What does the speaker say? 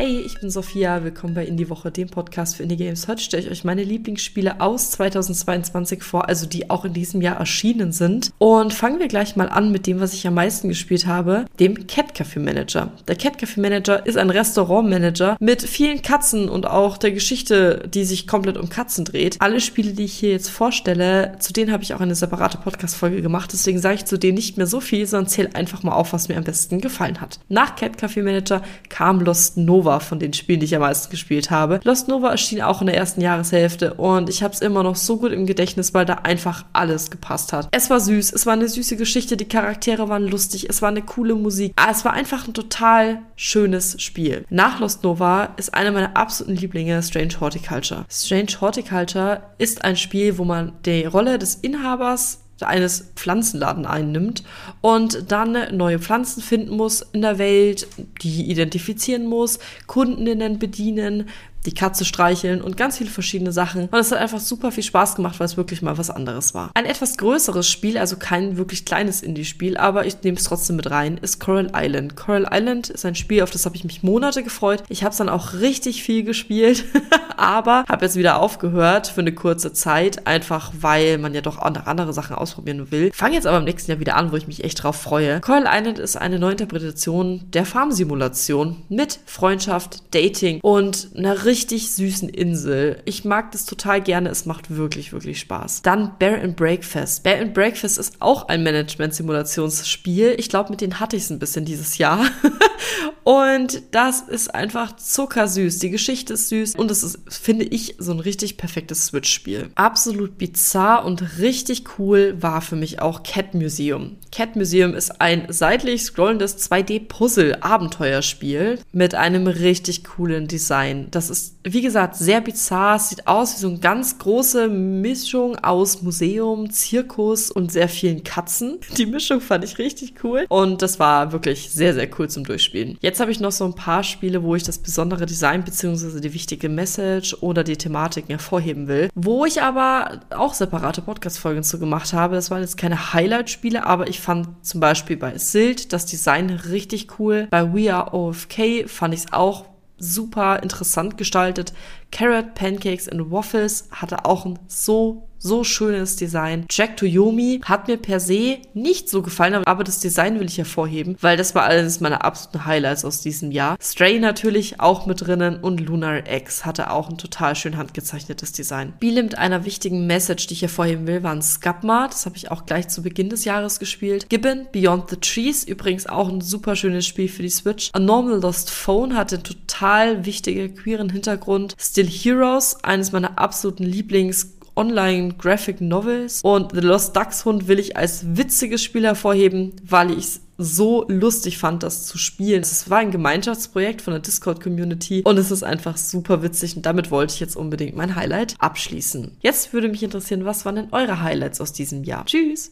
Hey, ich bin Sophia, willkommen bei Indie Woche, dem Podcast für Indie Games. Heute stelle ich euch meine Lieblingsspiele aus 2022 vor, also die auch in diesem Jahr erschienen sind. Und fangen wir gleich mal an mit dem, was ich am meisten gespielt habe, dem Cat Café Manager. Der Cat Café Manager ist ein Restaurantmanager mit vielen Katzen und auch der Geschichte, die sich komplett um Katzen dreht. Alle Spiele, die ich hier jetzt vorstelle, zu denen habe ich auch eine separate Podcast-Folge gemacht, deswegen sage ich zu denen nicht mehr so viel, sondern zähle einfach mal auf, was mir am besten gefallen hat. Nach Cat Café Manager kam Lost Nova Nova von den Spielen, die ich am meisten gespielt habe. Lost Nova erschien auch in der ersten Jahreshälfte und ich habe es immer noch so gut im Gedächtnis, weil da einfach alles gepasst hat. Es war süß, es war eine süße Geschichte, die Charaktere waren lustig, es war eine coole Musik. Es war einfach ein total schönes Spiel. Nach Lost Nova ist einer meiner absoluten Lieblinge Strange Horticulture. Strange Horticulture ist ein Spiel, wo man die Rolle des Inhabers eines Pflanzenladen einnimmt und dann neue Pflanzen finden muss in der Welt, die identifizieren muss, Kundinnen bedienen, die Katze streicheln und ganz viele verschiedene Sachen. Und es hat einfach super viel Spaß gemacht, weil es wirklich mal was anderes war. Ein etwas größeres Spiel, also kein wirklich kleines Indie-Spiel, aber ich nehme es trotzdem mit rein, ist Coral Island. Coral Island ist ein Spiel, auf das habe ich mich Monate gefreut. Ich habe es dann auch richtig viel gespielt, aber habe jetzt wieder aufgehört für eine kurze Zeit, einfach weil man ja doch auch andere Sachen ausprobieren will. Fange jetzt aber im nächsten Jahr wieder an, wo ich mich echt drauf freue. Coral Island ist eine Neuinterpretation der Farmsimulation mit Freundschaft, Dating und einer richtig süßen Insel. Ich mag das total gerne. Es macht wirklich, wirklich Spaß. Dann Bear and Breakfast. Bear and Breakfast ist auch ein Management-Simulationsspiel. Ich glaube, mit denen hatte ich es ein bisschen dieses Jahr. und das ist einfach zuckersüß. Die Geschichte ist süß und es ist, finde ich, so ein richtig perfektes Switch-Spiel. Absolut bizarr und richtig cool war für mich auch Cat Museum. Cat Museum ist ein seitlich scrollendes 2D-Puzzle-Abenteuerspiel mit einem richtig coolen Design. Das ist wie gesagt, sehr bizarr. Es sieht aus wie so eine ganz große Mischung aus Museum, Zirkus und sehr vielen Katzen. Die Mischung fand ich richtig cool. Und das war wirklich sehr, sehr cool zum Durchspielen. Jetzt habe ich noch so ein paar Spiele, wo ich das besondere Design bzw. die wichtige Message oder die Thematiken hervorheben will. Wo ich aber auch separate Podcast-Folgen zu gemacht habe. Das waren jetzt keine Highlight-Spiele, aber ich fand zum Beispiel bei Silt das Design richtig cool. Bei We Are OFK fand ich es auch super interessant gestaltet. Carrot Pancakes and Waffles hatte auch ein so so schönes Design. Jack to Yomi hat mir per se nicht so gefallen, aber das Design will ich hervorheben, weil das war eines meiner absoluten Highlights aus diesem Jahr. Stray natürlich auch mit drinnen und Lunar X hatte auch ein total schön handgezeichnetes Design. Spiele mit einer wichtigen Message, die ich hervorheben will, waren Scapma. Das habe ich auch gleich zu Beginn des Jahres gespielt. Gibbon Beyond the Trees, übrigens auch ein super schönes Spiel für die Switch. A Normal Lost Phone hatte einen total wichtigen queeren Hintergrund. Still Heroes, eines meiner absoluten Lieblings Online Graphic Novels. Und The Lost Ducks Hund will ich als witziges Spiel hervorheben, weil ich es so lustig fand, das zu spielen. Es war ein Gemeinschaftsprojekt von der Discord-Community und es ist einfach super witzig und damit wollte ich jetzt unbedingt mein Highlight abschließen. Jetzt würde mich interessieren, was waren denn eure Highlights aus diesem Jahr? Tschüss!